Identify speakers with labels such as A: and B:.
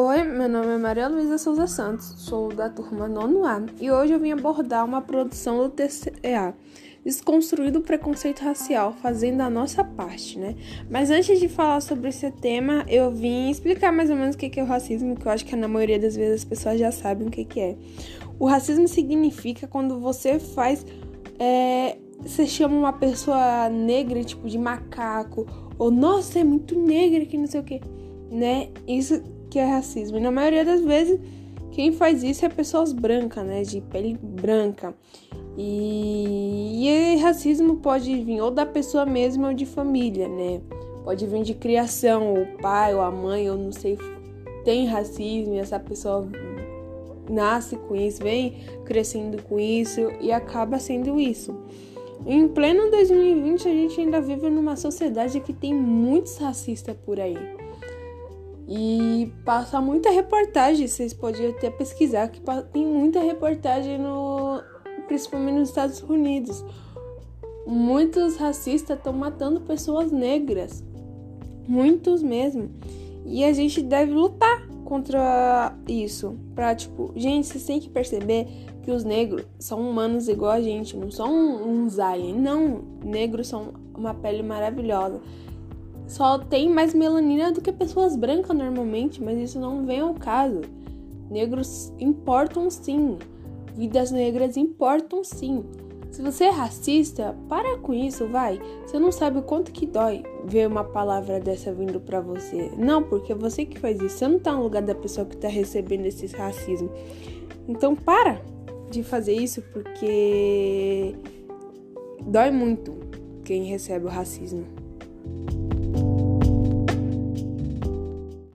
A: Oi, meu nome é Maria Luísa Souza Santos, sou da turma 9A e hoje eu vim abordar uma produção do TCA, Desconstruindo o Preconceito Racial, fazendo a nossa parte, né? Mas antes de falar sobre esse tema, eu vim explicar mais ou menos o que é o racismo, que eu acho que na maioria das vezes as pessoas já sabem o que é. O racismo significa quando você faz. É, você chama uma pessoa negra, tipo de macaco, ou nossa, é muito negra que não sei o que, né? Isso que é racismo. E na maioria das vezes, quem faz isso é pessoas brancas, né? De pele branca. E, e racismo pode vir ou da pessoa mesma ou de família, né? Pode vir de criação, o pai ou a mãe, eu não sei, tem racismo e essa pessoa nasce com isso, vem crescendo com isso e acaba sendo isso. Em pleno 2020, a gente ainda vive numa sociedade que tem muitos racistas por aí. E passa muita reportagem, vocês podem até pesquisar que tem muita reportagem no principalmente nos Estados Unidos. Muitos racistas estão matando pessoas negras. Muitos mesmo. E a gente deve lutar contra isso. Pra, tipo, gente, vocês têm que perceber que os negros são humanos igual a gente, não são uns aliens. Não, negros são uma pele maravilhosa só tem mais melanina do que pessoas brancas normalmente, mas isso não vem ao caso. Negros importam sim. Vidas negras importam sim. Se você é racista, para com isso, vai. Você não sabe o quanto que dói ver uma palavra dessa vindo para você. Não, porque é você que faz isso. Você não tá no lugar da pessoa que tá recebendo esse racismo. Então para de fazer isso porque dói muito quem recebe o racismo.